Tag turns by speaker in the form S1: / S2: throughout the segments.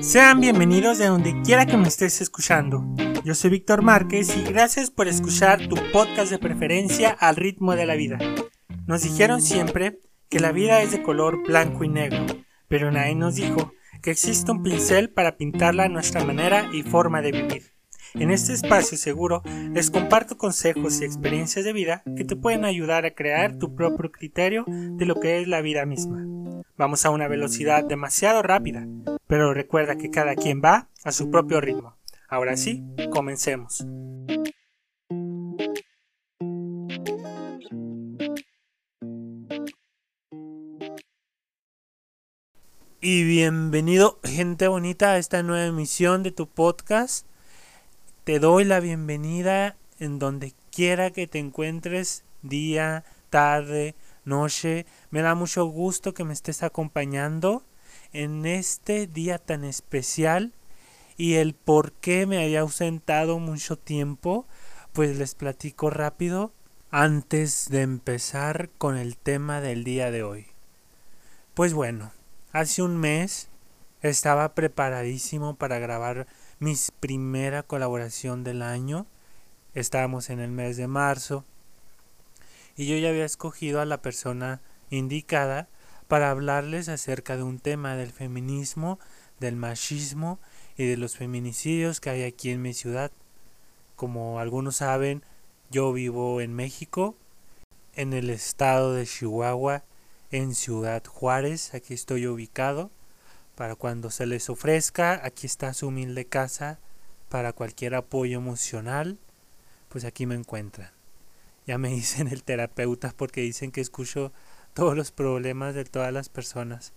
S1: Sean bienvenidos de donde quiera que me estés escuchando. Yo soy Víctor Márquez y gracias por escuchar tu podcast de preferencia al ritmo de la vida. Nos dijeron siempre que la vida es de color blanco y negro, pero nadie nos dijo que existe un pincel para pintarla a nuestra manera y forma de vivir. En este espacio seguro les comparto consejos y experiencias de vida que te pueden ayudar a crear tu propio criterio de lo que es la vida misma. Vamos a una velocidad demasiado rápida, pero recuerda que cada quien va a su propio ritmo. Ahora sí, comencemos. Y bienvenido gente bonita a esta nueva emisión de tu podcast. Te doy la bienvenida en donde quiera que te encuentres, día, tarde, noche. Me da mucho gusto que me estés acompañando en este día tan especial y el por qué me había ausentado mucho tiempo, pues les platico rápido antes de empezar con el tema del día de hoy. Pues bueno, hace un mes estaba preparadísimo para grabar mi primera colaboración del año. Estábamos en el mes de marzo y yo ya había escogido a la persona indicada para hablarles acerca de un tema del feminismo, del machismo y de los feminicidios que hay aquí en mi ciudad. Como algunos saben, yo vivo en México, en el estado de Chihuahua, en Ciudad Juárez, aquí estoy ubicado. Para cuando se les ofrezca, aquí está su humilde casa para cualquier apoyo emocional, pues aquí me encuentran. Ya me dicen el terapeuta porque dicen que escucho todos los problemas de todas las personas.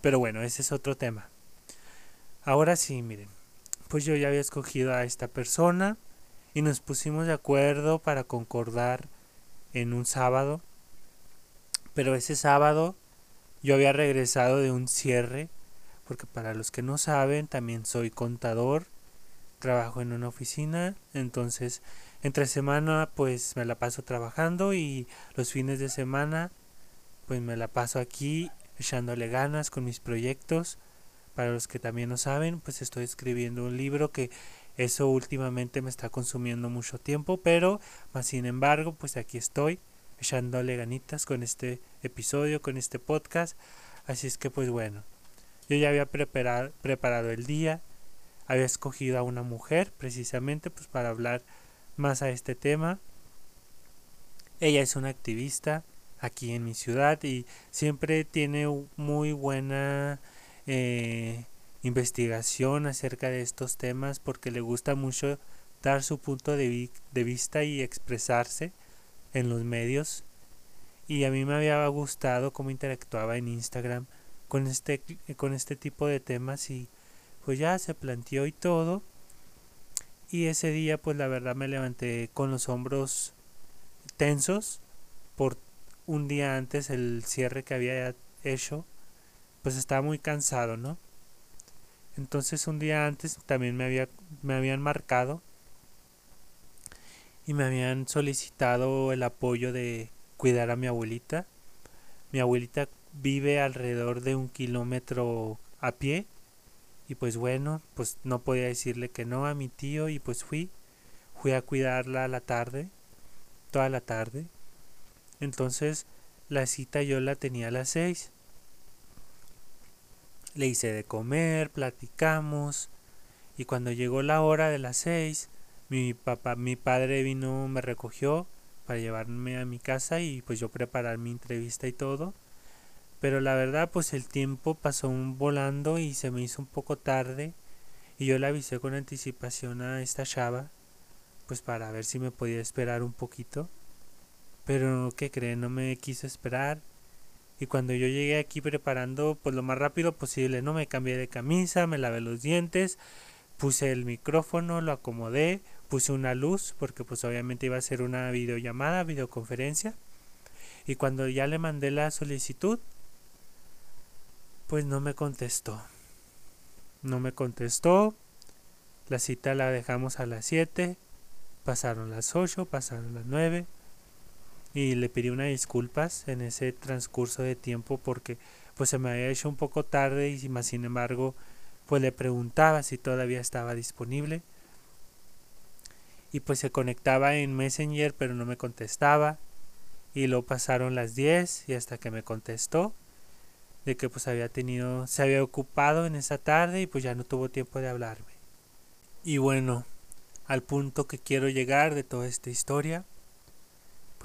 S1: Pero bueno, ese es otro tema. Ahora sí, miren, pues yo ya había escogido a esta persona y nos pusimos de acuerdo para concordar en un sábado. Pero ese sábado yo había regresado de un cierre, porque para los que no saben, también soy contador, trabajo en una oficina, entonces entre semana pues me la paso trabajando y los fines de semana pues me la paso aquí echándole ganas con mis proyectos. Para los que también no saben, pues estoy escribiendo un libro que eso últimamente me está consumiendo mucho tiempo, pero más sin embargo, pues aquí estoy echándole ganitas con este episodio, con este podcast. Así es que pues bueno, yo ya había preparado, preparado el día, había escogido a una mujer precisamente pues para hablar más a este tema. Ella es una activista, aquí en mi ciudad y siempre tiene muy buena eh, investigación acerca de estos temas porque le gusta mucho dar su punto de, de vista y expresarse en los medios. Y a mí me había gustado cómo interactuaba en Instagram con este con este tipo de temas y pues ya se planteó y todo. Y ese día pues la verdad me levanté con los hombros tensos por un día antes el cierre que había hecho, pues estaba muy cansado, ¿no? Entonces un día antes también me, había, me habían marcado y me habían solicitado el apoyo de cuidar a mi abuelita. Mi abuelita vive alrededor de un kilómetro a pie y pues bueno, pues no podía decirle que no a mi tío y pues fui, fui a cuidarla a la tarde, toda la tarde entonces la cita yo la tenía a las seis. Le hice de comer, platicamos y cuando llegó la hora de las seis, mi papá, mi padre vino, me recogió para llevarme a mi casa y pues yo preparar mi entrevista y todo. Pero la verdad pues el tiempo pasó volando y se me hizo un poco tarde y yo le avisé con anticipación a esta chava pues para ver si me podía esperar un poquito. Pero, ¿qué creen? No me quise esperar. Y cuando yo llegué aquí preparando, pues lo más rápido posible, ¿no? Me cambié de camisa, me lavé los dientes, puse el micrófono, lo acomodé, puse una luz, porque pues obviamente iba a ser una videollamada, videoconferencia. Y cuando ya le mandé la solicitud, pues no me contestó. No me contestó. La cita la dejamos a las 7. Pasaron las 8, pasaron las 9 y le pedí unas disculpas en ese transcurso de tiempo porque pues se me había hecho un poco tarde y más sin embargo pues le preguntaba si todavía estaba disponible. Y pues se conectaba en Messenger pero no me contestaba. Y luego pasaron las 10 y hasta que me contestó de que pues había tenido se había ocupado en esa tarde y pues ya no tuvo tiempo de hablarme. Y bueno al punto que quiero llegar de toda esta historia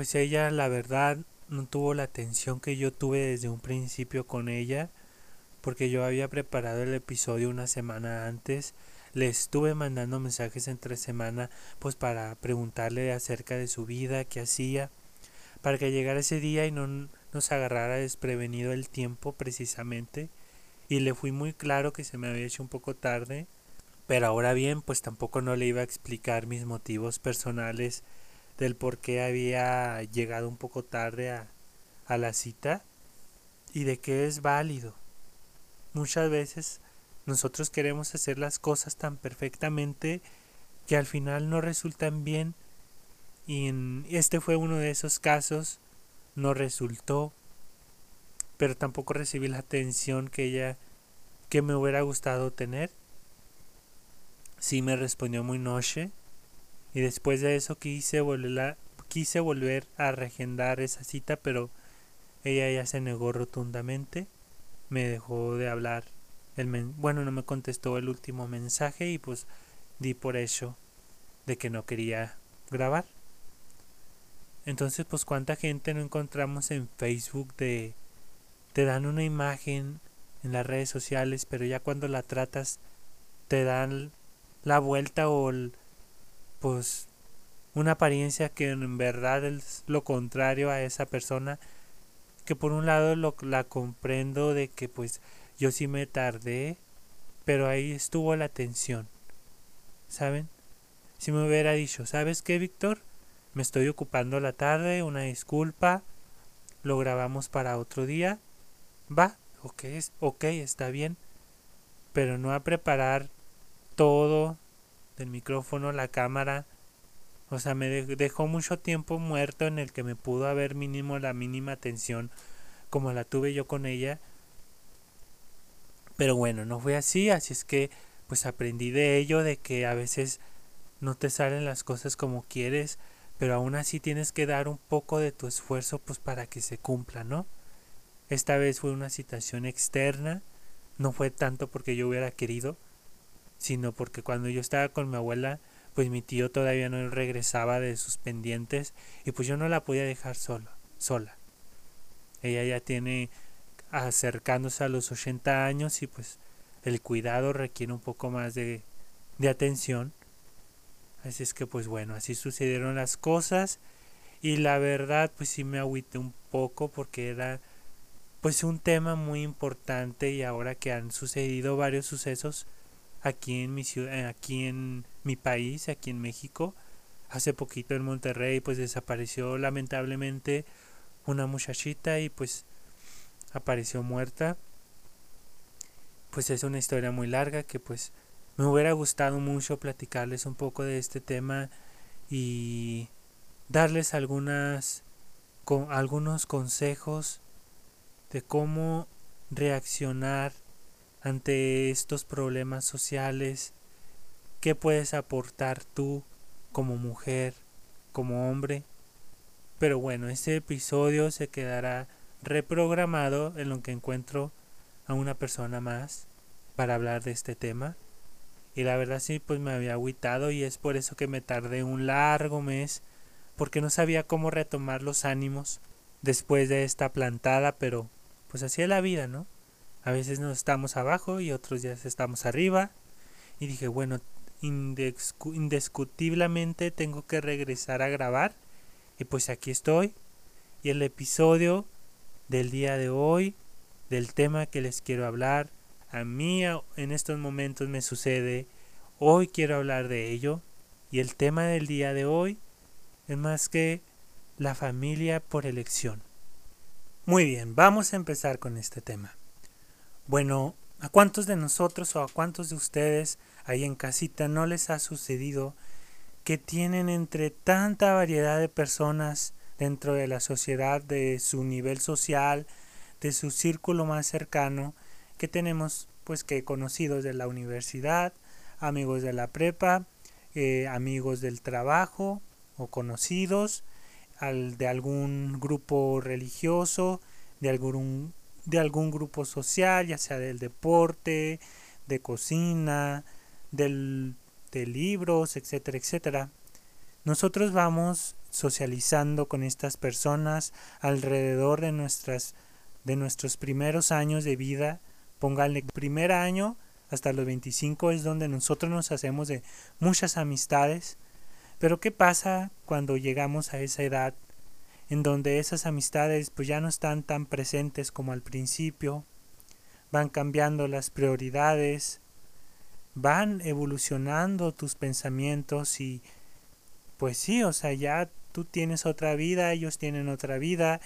S1: pues ella la verdad no tuvo la atención que yo tuve desde un principio con ella porque yo había preparado el episodio una semana antes le estuve mandando mensajes entre semana pues para preguntarle acerca de su vida, qué hacía, para que llegara ese día y no nos agarrara desprevenido el tiempo precisamente. Y le fui muy claro que se me había hecho un poco tarde, pero ahora bien, pues tampoco no le iba a explicar mis motivos personales del por qué había llegado un poco tarde a, a la cita y de que es válido. Muchas veces nosotros queremos hacer las cosas tan perfectamente que al final no resultan bien. Y este fue uno de esos casos. No resultó. Pero tampoco recibí la atención que ella que me hubiera gustado tener. Sí me respondió muy noche. Y después de eso quise volver, quise volver a regendar esa cita, pero ella ya se negó rotundamente. Me dejó de hablar bueno, no me contestó el último mensaje y pues di por hecho de que no quería grabar. Entonces, pues cuánta gente no encontramos en Facebook de te dan una imagen en las redes sociales, pero ya cuando la tratas te dan la vuelta o pues una apariencia que en verdad es lo contrario a esa persona que por un lado lo, la comprendo de que pues yo sí me tardé, pero ahí estuvo la tensión. ¿Saben? Si me hubiera dicho, ¿sabes qué, Víctor? Me estoy ocupando la tarde, una disculpa, lo grabamos para otro día. Va, ok, ok, está bien. Pero no a preparar todo del micrófono, la cámara. O sea, me dejó mucho tiempo muerto en el que me pudo haber mínimo la mínima atención como la tuve yo con ella pero bueno, no fue así, así es que pues aprendí de ello, de que a veces no te salen las cosas como quieres, pero aún así tienes que dar un poco de tu esfuerzo pues para que se cumpla, ¿no? Esta vez fue una situación externa, no fue tanto porque yo hubiera querido, sino porque cuando yo estaba con mi abuela, pues mi tío todavía no regresaba de sus pendientes y pues yo no la podía dejar sola, sola. Ella ya tiene acercándose a los 80 años y pues el cuidado requiere un poco más de, de atención. Así es que pues bueno, así sucedieron las cosas y la verdad pues sí me agüité un poco porque era pues un tema muy importante y ahora que han sucedido varios sucesos aquí en mi ciudad, eh, aquí en mi país, aquí en México, hace poquito en Monterrey pues desapareció lamentablemente una muchachita y pues apareció muerta. Pues es una historia muy larga que pues me hubiera gustado mucho platicarles un poco de este tema y darles algunas con algunos consejos de cómo reaccionar ante estos problemas sociales, qué puedes aportar tú como mujer, como hombre. Pero bueno, este episodio se quedará reprogramado en lo que encuentro a una persona más para hablar de este tema. Y la verdad sí, pues me había agüitado y es por eso que me tardé un largo mes porque no sabía cómo retomar los ánimos después de esta plantada, pero pues así es la vida, ¿no? A veces nos estamos abajo y otros días estamos arriba. Y dije, bueno, indiscutiblemente tengo que regresar a grabar. Y pues aquí estoy. Y el episodio del día de hoy, del tema que les quiero hablar. A mí en estos momentos me sucede, hoy quiero hablar de ello y el tema del día de hoy es más que la familia por elección. Muy bien, vamos a empezar con este tema. Bueno, ¿a cuántos de nosotros o a cuántos de ustedes ahí en casita no les ha sucedido que tienen entre tanta variedad de personas dentro de la sociedad, de su nivel social, de su círculo más cercano, que tenemos pues que conocidos de la universidad, amigos de la prepa, eh, amigos del trabajo o conocidos, al, de algún grupo religioso, de algún, de algún grupo social, ya sea del deporte, de cocina, del, de libros, etcétera, etcétera. Nosotros vamos socializando con estas personas alrededor de nuestras de nuestros primeros años de vida, pónganle primer año hasta los 25 es donde nosotros nos hacemos de muchas amistades. Pero ¿qué pasa cuando llegamos a esa edad en donde esas amistades pues ya no están tan presentes como al principio? Van cambiando las prioridades, van evolucionando tus pensamientos y pues sí, o sea, ya tú tienes otra vida, ellos tienen otra vida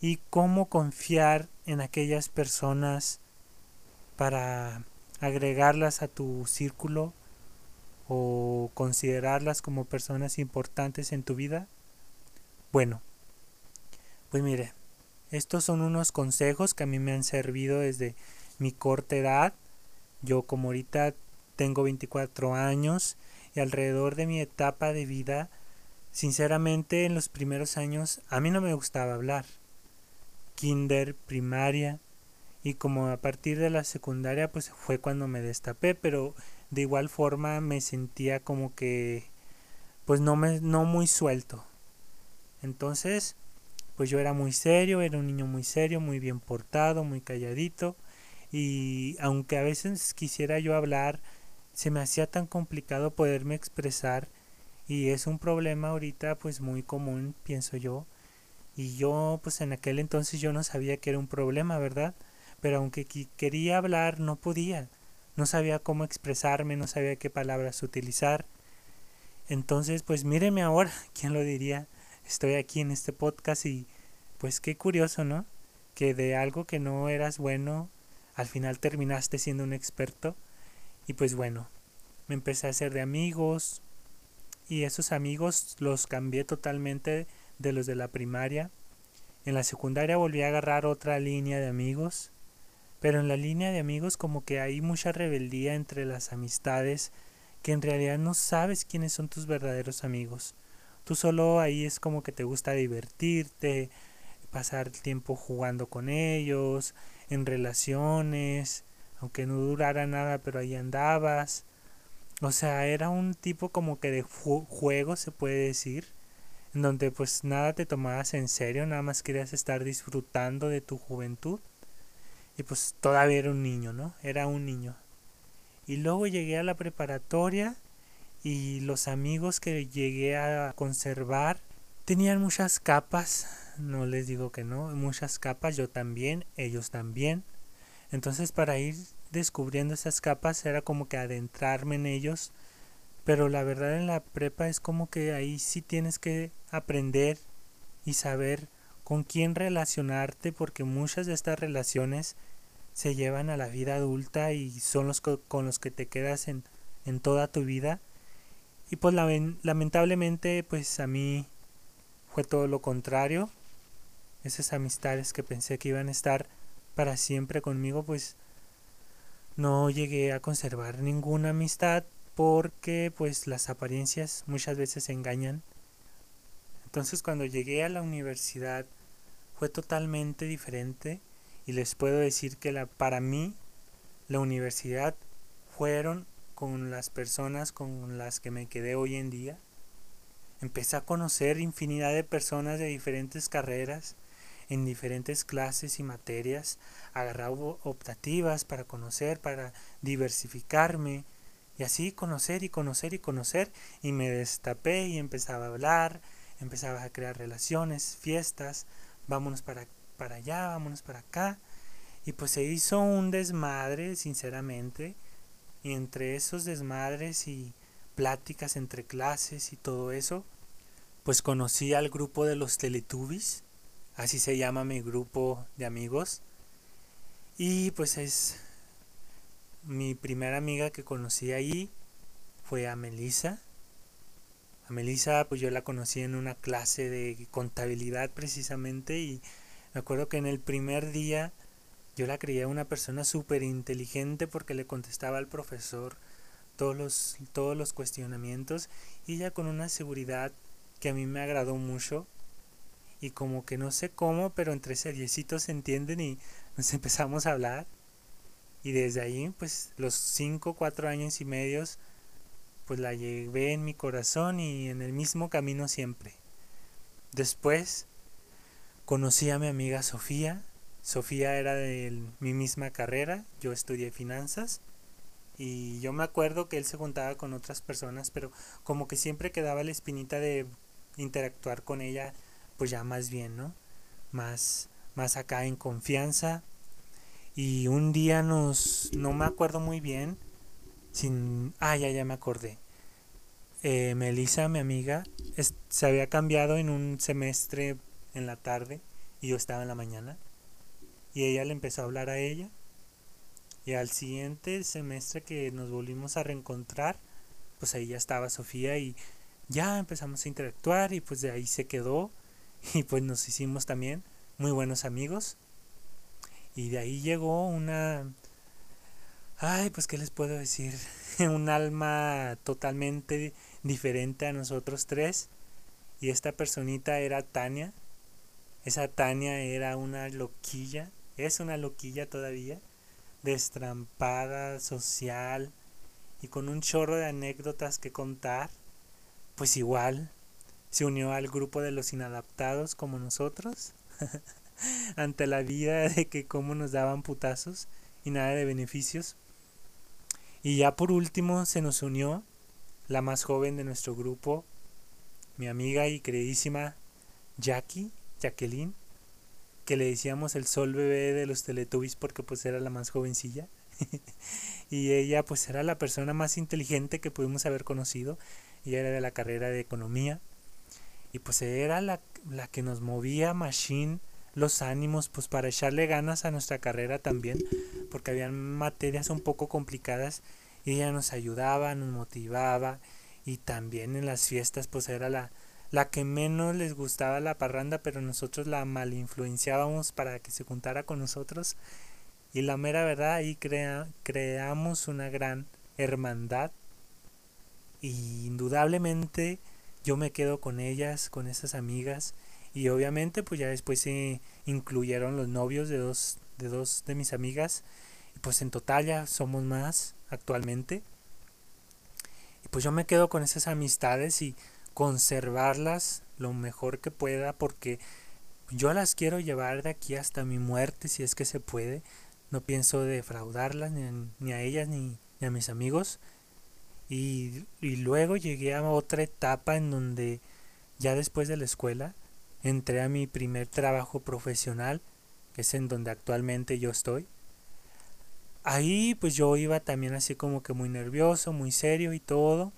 S1: y cómo confiar en aquellas personas para agregarlas a tu círculo o considerarlas como personas importantes en tu vida? Bueno, pues mire, estos son unos consejos que a mí me han servido desde mi corta edad. Yo como ahorita tengo 24 años y alrededor de mi etapa de vida, sinceramente en los primeros años a mí no me gustaba hablar. Kinder, primaria, y como a partir de la secundaria pues fue cuando me destapé, pero de igual forma me sentía como que pues no me no muy suelto. Entonces, pues yo era muy serio, era un niño muy serio, muy bien portado, muy calladito y aunque a veces quisiera yo hablar, se me hacía tan complicado poderme expresar y es un problema ahorita pues muy común, pienso yo. Y yo pues en aquel entonces yo no sabía que era un problema, ¿verdad? pero aunque quería hablar no podía, no sabía cómo expresarme, no sabía qué palabras utilizar. Entonces, pues míreme ahora, ¿quién lo diría? Estoy aquí en este podcast y pues qué curioso, ¿no? Que de algo que no eras bueno, al final terminaste siendo un experto. Y pues bueno, me empecé a hacer de amigos y esos amigos los cambié totalmente de los de la primaria. En la secundaria volví a agarrar otra línea de amigos pero en la línea de amigos como que hay mucha rebeldía entre las amistades que en realidad no sabes quiénes son tus verdaderos amigos. Tú solo ahí es como que te gusta divertirte, pasar tiempo jugando con ellos, en relaciones, aunque no durara nada, pero ahí andabas. O sea, era un tipo como que de juego, se puede decir, en donde pues nada te tomabas en serio, nada más querías estar disfrutando de tu juventud. Y pues todavía era un niño, ¿no? Era un niño. Y luego llegué a la preparatoria y los amigos que llegué a conservar tenían muchas capas, no les digo que no, muchas capas, yo también, ellos también. Entonces para ir descubriendo esas capas era como que adentrarme en ellos, pero la verdad en la prepa es como que ahí sí tienes que aprender y saber con quién relacionarte porque muchas de estas relaciones se llevan a la vida adulta y son los con los que te quedas en, en toda tu vida. Y pues lamentablemente pues a mí fue todo lo contrario. Esas amistades que pensé que iban a estar para siempre conmigo pues no llegué a conservar ninguna amistad porque pues las apariencias muchas veces engañan entonces cuando llegué a la universidad fue totalmente diferente y les puedo decir que la, para mí la universidad fueron con las personas con las que me quedé hoy en día. Empecé a conocer infinidad de personas de diferentes carreras, en diferentes clases y materias, agarrar optativas para conocer, para diversificarme, y así conocer y conocer y conocer, y me destapé y empezaba a hablar, empezaba a crear relaciones, fiestas, vámonos para, para allá, vámonos para acá. Y pues se hizo un desmadre, sinceramente. Y entre esos desmadres y pláticas entre clases y todo eso, pues conocí al grupo de los Teletubbies. Así se llama mi grupo de amigos. Y pues es mi primera amiga que conocí ahí fue a Melissa a Melissa pues yo la conocí en una clase de contabilidad precisamente y me acuerdo que en el primer día Yo la creía una persona súper inteligente porque le contestaba al profesor todos los, todos los cuestionamientos y ella con una seguridad que a mí me agradó mucho y como que no sé cómo, pero entre seriecitos se entienden y nos empezamos a hablar y desde ahí pues los cinco, cuatro años y medios pues la llevé en mi corazón y en el mismo camino siempre. Después conocí a mi amiga Sofía. Sofía era de mi misma carrera, yo estudié finanzas y yo me acuerdo que él se juntaba con otras personas, pero como que siempre quedaba la espinita de interactuar con ella, pues ya más bien, ¿no? Más, más acá en confianza. Y un día nos, no me acuerdo muy bien, sin, ah, ya, ya me acordé. Eh, Melissa, mi amiga, se había cambiado en un semestre en la tarde y yo estaba en la mañana. Y ella le empezó a hablar a ella. Y al siguiente semestre que nos volvimos a reencontrar, pues ahí ya estaba Sofía y ya empezamos a interactuar y pues de ahí se quedó. Y pues nos hicimos también muy buenos amigos. Y de ahí llegó una... Ay, pues qué les puedo decir. un alma totalmente diferente a nosotros tres. Y esta personita era Tania. Esa Tania era una loquilla. Es una loquilla todavía. Destrampada, social. Y con un chorro de anécdotas que contar. Pues igual. Se unió al grupo de los inadaptados como nosotros. ante la vida de que cómo nos daban putazos y nada de beneficios. Y ya por último se nos unió la más joven de nuestro grupo, mi amiga y queridísima Jackie, Jacqueline, que le decíamos el sol bebé de los Teletubbies porque pues era la más jovencilla. y ella pues era la persona más inteligente que pudimos haber conocido. Ella era de la carrera de economía. Y pues era la, la que nos movía machine los ánimos pues para echarle ganas a nuestra carrera también porque habían materias un poco complicadas y ella nos ayudaba, nos motivaba y también en las fiestas pues era la, la que menos les gustaba la parranda pero nosotros la mal influenciábamos para que se juntara con nosotros. Y la mera verdad ahí crea, creamos una gran hermandad. Y indudablemente yo me quedo con ellas, con esas amigas. Y obviamente pues ya después se incluyeron los novios de dos de dos de mis amigas. Y pues en total ya somos más actualmente. Y pues yo me quedo con esas amistades y conservarlas lo mejor que pueda porque yo las quiero llevar de aquí hasta mi muerte si es que se puede. No pienso defraudarlas ni, ni a ellas ni, a mis amigos. Y, y luego llegué a otra etapa en donde ya después de la escuela entré a mi primer trabajo profesional, que es en donde actualmente yo estoy. Ahí pues yo iba también así como que muy nervioso, muy serio y todo,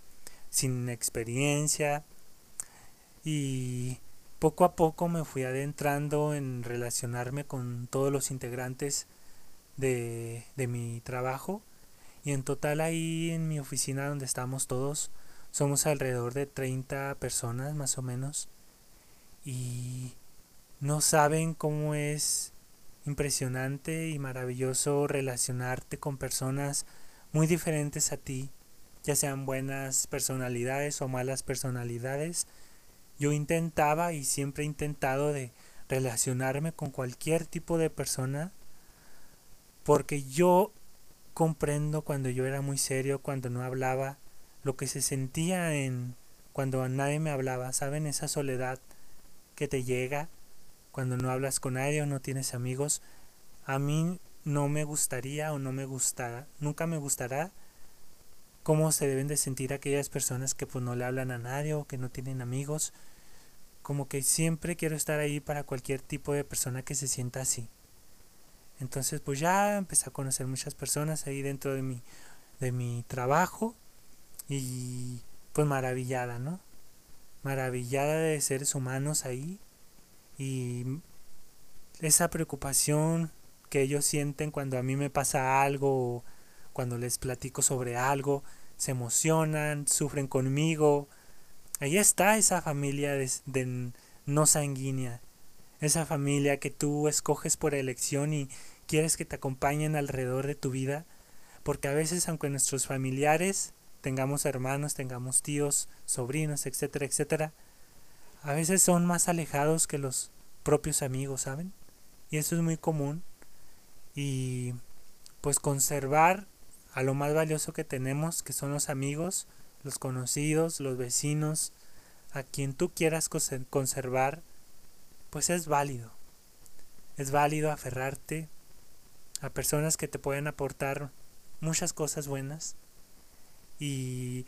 S1: sin experiencia. Y poco a poco me fui adentrando en relacionarme con todos los integrantes de, de mi trabajo. Y en total ahí en mi oficina donde estamos todos, somos alrededor de 30 personas más o menos y no saben cómo es impresionante y maravilloso relacionarte con personas muy diferentes a ti, ya sean buenas personalidades o malas personalidades. Yo intentaba y siempre he intentado de relacionarme con cualquier tipo de persona porque yo comprendo cuando yo era muy serio, cuando no hablaba, lo que se sentía en cuando nadie me hablaba, ¿saben? Esa soledad que te llega cuando no hablas con nadie o no tienes amigos. A mí no me gustaría o no me gustará, nunca me gustará cómo se deben de sentir aquellas personas que pues no le hablan a nadie o que no tienen amigos. Como que siempre quiero estar ahí para cualquier tipo de persona que se sienta así. Entonces pues ya empecé a conocer muchas personas ahí dentro de mi, de mi trabajo y pues maravillada, ¿no? maravillada de seres humanos ahí y esa preocupación que ellos sienten cuando a mí me pasa algo cuando les platico sobre algo, se emocionan, sufren conmigo. Ahí está esa familia de, no sanguínea, esa familia que tú escoges por elección y quieres que te acompañen alrededor de tu vida, porque a veces aunque nuestros familiares, tengamos hermanos, tengamos tíos, sobrinos, etcétera, etcétera, a veces son más alejados que los propios amigos, ¿saben? Y eso es muy común. Y pues conservar a lo más valioso que tenemos, que son los amigos, los conocidos, los vecinos, a quien tú quieras conservar, pues es válido. Es válido aferrarte a personas que te pueden aportar muchas cosas buenas. Y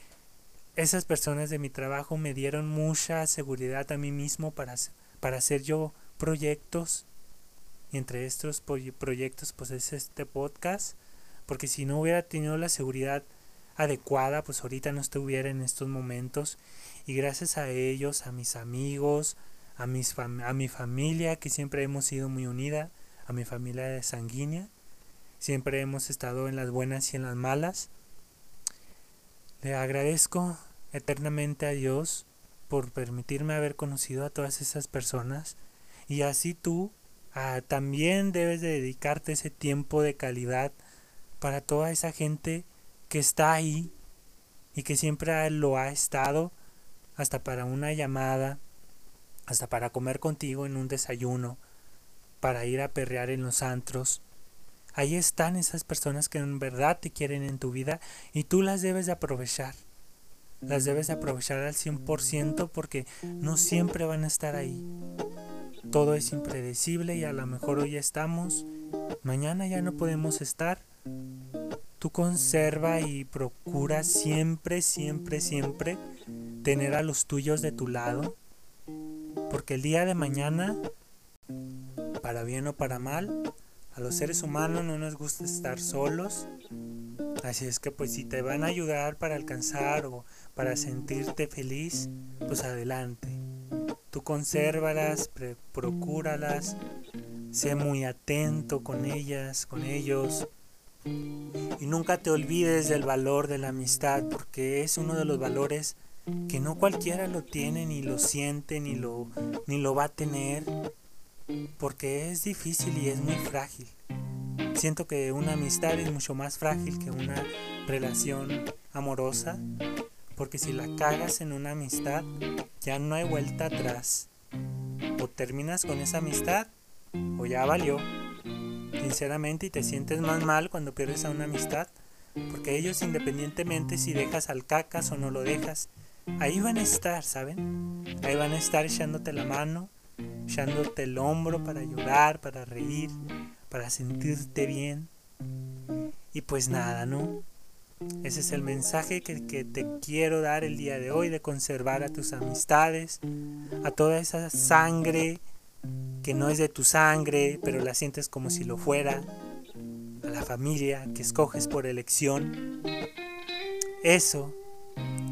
S1: esas personas de mi trabajo me dieron mucha seguridad a mí mismo para, para hacer yo proyectos. Y entre estos proyectos pues es este podcast. Porque si no hubiera tenido la seguridad adecuada, pues ahorita no estuviera en estos momentos. Y gracias a ellos, a mis amigos, a, mis a mi familia, que siempre hemos sido muy unida, a mi familia de sanguínea, siempre hemos estado en las buenas y en las malas. Le agradezco eternamente a Dios por permitirme haber conocido a todas esas personas y así tú ah, también debes de dedicarte ese tiempo de calidad para toda esa gente que está ahí y que siempre lo ha estado, hasta para una llamada, hasta para comer contigo en un desayuno, para ir a perrear en los antros. Ahí están esas personas que en verdad te quieren en tu vida y tú las debes de aprovechar. Las debes de aprovechar al 100% porque no siempre van a estar ahí. Todo es impredecible y a lo mejor hoy estamos, mañana ya no podemos estar tú conserva y procura siempre, siempre, siempre tener a los tuyos de tu lado. Porque el día de mañana, para bien o para mal, a los seres humanos no nos gusta estar solos. Así es que pues si te van a ayudar para alcanzar o para sentirte feliz, pues adelante. Tú consérvalas, procúralas, sé muy atento con ellas, con ellos. Y nunca te olvides del valor de la amistad, porque es uno de los valores que no cualquiera lo tiene, ni lo siente, ni lo, ni lo va a tener, porque es difícil y es muy frágil. Siento que una amistad es mucho más frágil que una relación amorosa, porque si la cagas en una amistad, ya no hay vuelta atrás. O terminas con esa amistad, o ya valió sinceramente y te sientes más mal cuando pierdes a una amistad, porque ellos independientemente si dejas al cacas o no lo dejas, ahí van a estar, ¿saben? Ahí van a estar echándote la mano, echándote el hombro para ayudar, para reír, para sentirte bien. Y pues nada, ¿no? Ese es el mensaje que, que, te quiero dar el día de hoy, de conservar a tus amistades, a toda esa sangre que no es de tu sangre, pero la sientes como si lo fuera, a la familia que escoges por elección. Eso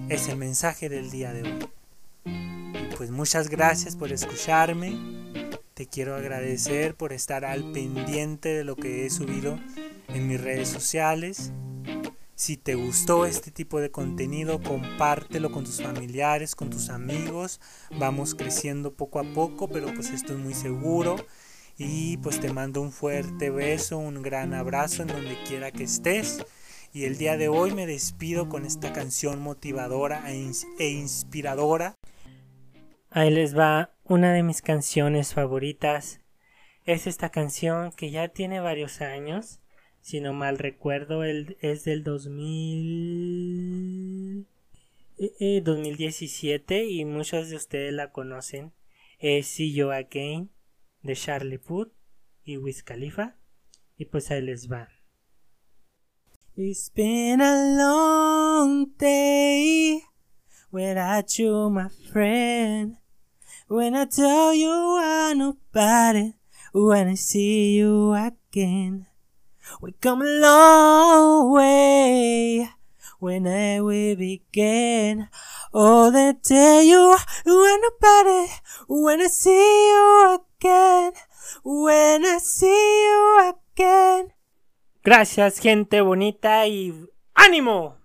S1: es el mensaje del día de hoy. Pues muchas gracias por escucharme. Te quiero agradecer por estar al pendiente de lo que he subido en mis redes sociales. Si te gustó este tipo de contenido, compártelo con tus familiares, con tus amigos. Vamos creciendo poco a poco, pero pues estoy muy seguro. Y pues te mando un fuerte beso, un gran abrazo en donde quiera que estés. Y el día de hoy me despido con esta canción motivadora e, e inspiradora. Ahí les va una de mis canciones favoritas. Es esta canción que ya tiene varios años si no mal recuerdo, el, es del 2000, 2017 eh, eh, y muchos de ustedes la conocen. Es See You Again de Charlie Puth y Wiz Khalifa. Y pues ahí les va. It's been a long day without you, my friend. When I tell you I'm nobody, when I see you again. We come a long way when I will begin. Oh, the day you were nobody, when I see you again, when I see you again. Gracias, gente bonita, y ánimo.